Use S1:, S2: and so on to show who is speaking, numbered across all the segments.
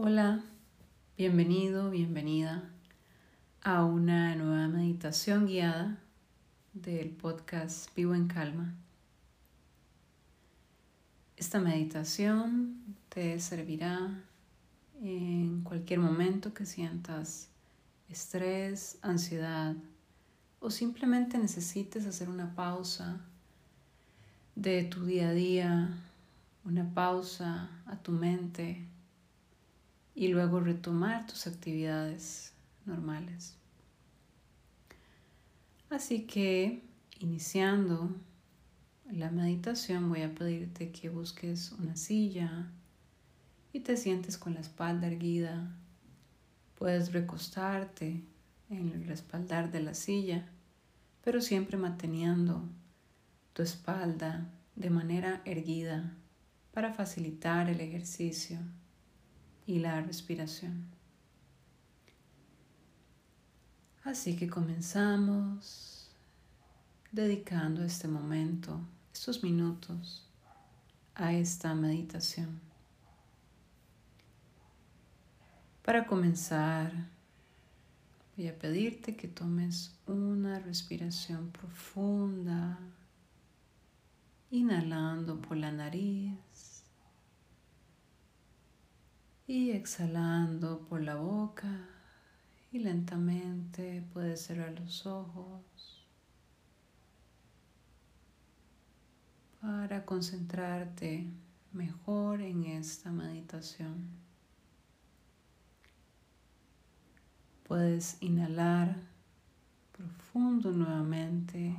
S1: Hola, bienvenido, bienvenida a una nueva meditación guiada del podcast Vivo en Calma. Esta meditación te servirá en cualquier momento que sientas estrés, ansiedad o simplemente necesites hacer una pausa de tu día a día, una pausa a tu mente y luego retomar tus actividades normales. Así que iniciando la meditación voy a pedirte que busques una silla y te sientes con la espalda erguida. Puedes recostarte en el respaldar de la silla, pero siempre manteniendo tu espalda de manera erguida para facilitar el ejercicio y la respiración. Así que comenzamos dedicando este momento, estos minutos, a esta meditación. Para comenzar, voy a pedirte que tomes una respiración profunda, inhalando por la nariz y exhalando por la boca y lentamente puedes cerrar los ojos para concentrarte mejor en esta meditación. Puedes inhalar profundo nuevamente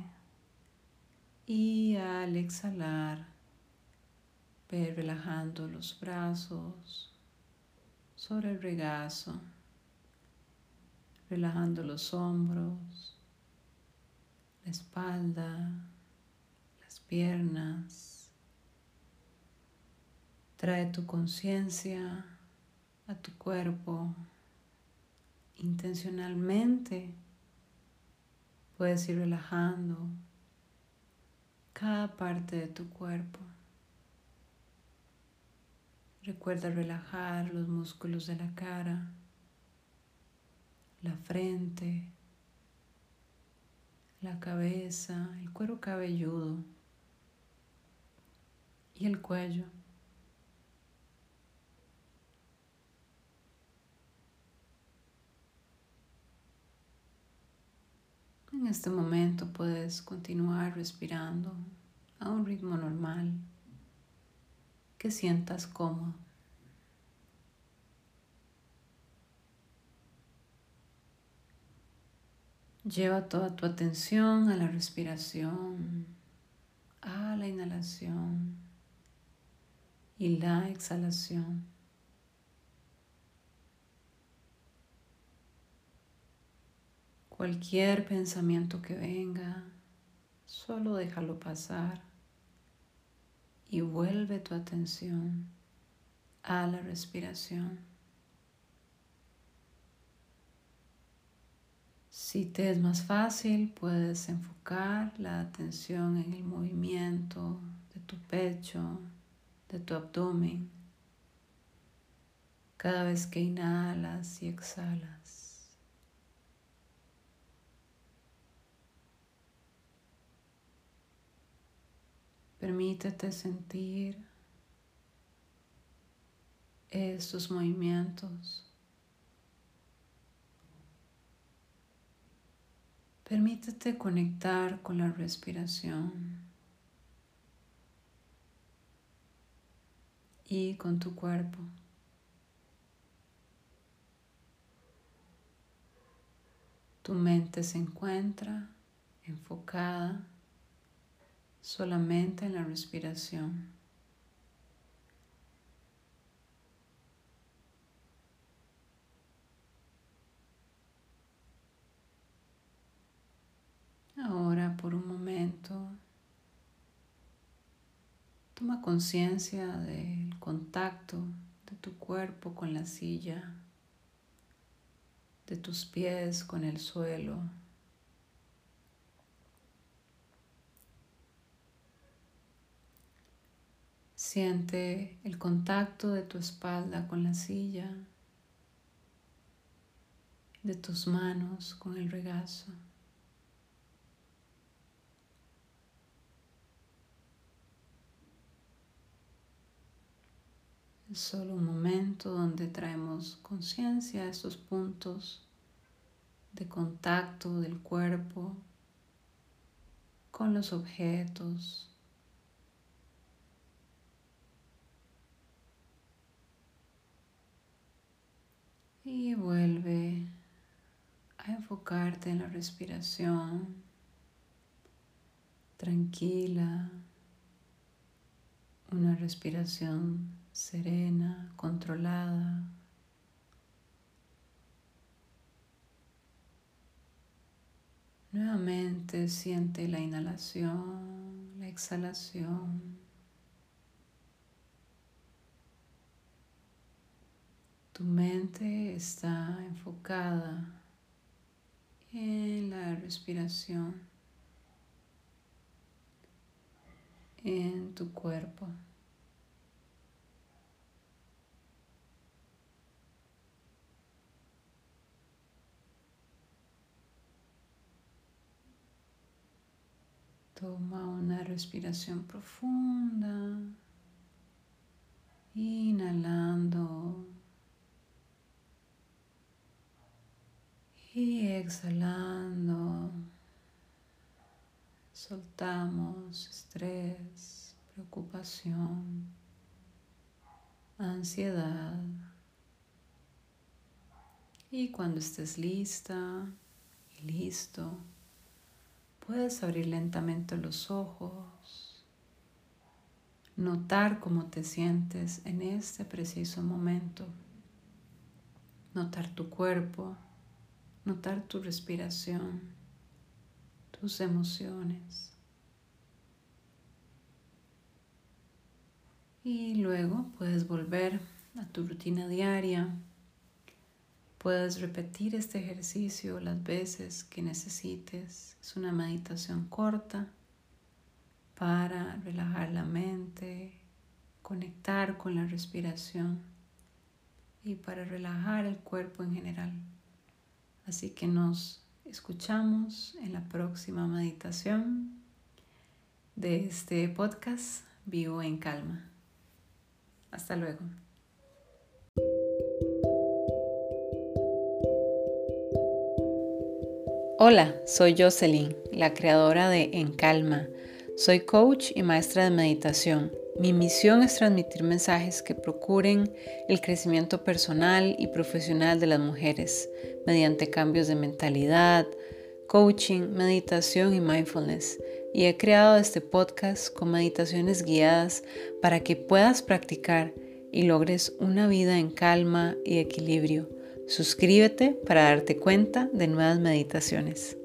S1: y al exhalar, ver relajando los brazos, sobre el regazo, relajando los hombros, la espalda, las piernas. Trae tu conciencia a tu cuerpo intencionalmente. Puedes ir relajando cada parte de tu cuerpo. Recuerda relajar los músculos de la cara, la frente, la cabeza, el cuero cabelludo y el cuello. En este momento puedes continuar respirando a un ritmo normal que sientas cómodo. Lleva toda tu atención a la respiración, a la inhalación y la exhalación. Cualquier pensamiento que venga, solo déjalo pasar y vuelve tu atención a la respiración. Si te es más fácil, puedes enfocar la atención en el movimiento de tu pecho, de tu abdomen, cada vez que inhalas y exhalas. Permítete sentir estos movimientos. Permítete conectar con la respiración y con tu cuerpo. Tu mente se encuentra enfocada solamente en la respiración. Ahora por un momento toma conciencia del contacto de tu cuerpo con la silla, de tus pies con el suelo. Siente el contacto de tu espalda con la silla de tus manos con el regazo. Es solo un momento donde traemos conciencia a estos puntos de contacto del cuerpo con los objetos. Y vuelve a enfocarte en la respiración tranquila, una respiración serena, controlada. Nuevamente siente la inhalación, la exhalación. Tu mente está enfocada en la respiración, en tu cuerpo. Toma una respiración profunda, inhalando y exhalando. Soltamos estrés, preocupación, ansiedad. Y cuando estés lista y listo, Puedes abrir lentamente los ojos, notar cómo te sientes en este preciso momento, notar tu cuerpo, notar tu respiración, tus emociones. Y luego puedes volver a tu rutina diaria Puedes repetir este ejercicio las veces que necesites. Es una meditación corta para relajar la mente, conectar con la respiración y para relajar el cuerpo en general. Así que nos escuchamos en la próxima meditación de este podcast Vivo en Calma. Hasta luego. Hola, soy Jocelyn, la creadora de En Calma. Soy coach y maestra de meditación. Mi misión es transmitir mensajes que procuren el crecimiento personal y profesional de las mujeres mediante cambios de mentalidad, coaching, meditación y mindfulness. Y he creado este podcast con meditaciones guiadas para que puedas practicar y logres una vida en calma y equilibrio Suscríbete para darte cuenta de nuevas meditaciones.